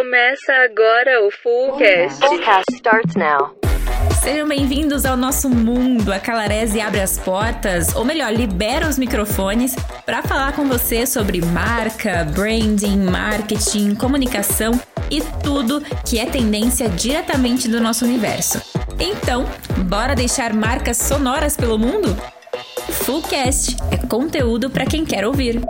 Começa agora o Fullcast. Fullcast starts now. Sejam bem-vindos ao nosso mundo. A Calarese abre as portas, ou melhor, libera os microfones para falar com você sobre marca, branding, marketing, comunicação e tudo que é tendência diretamente do nosso universo. Então, bora deixar marcas sonoras pelo mundo? Fullcast é conteúdo para quem quer ouvir.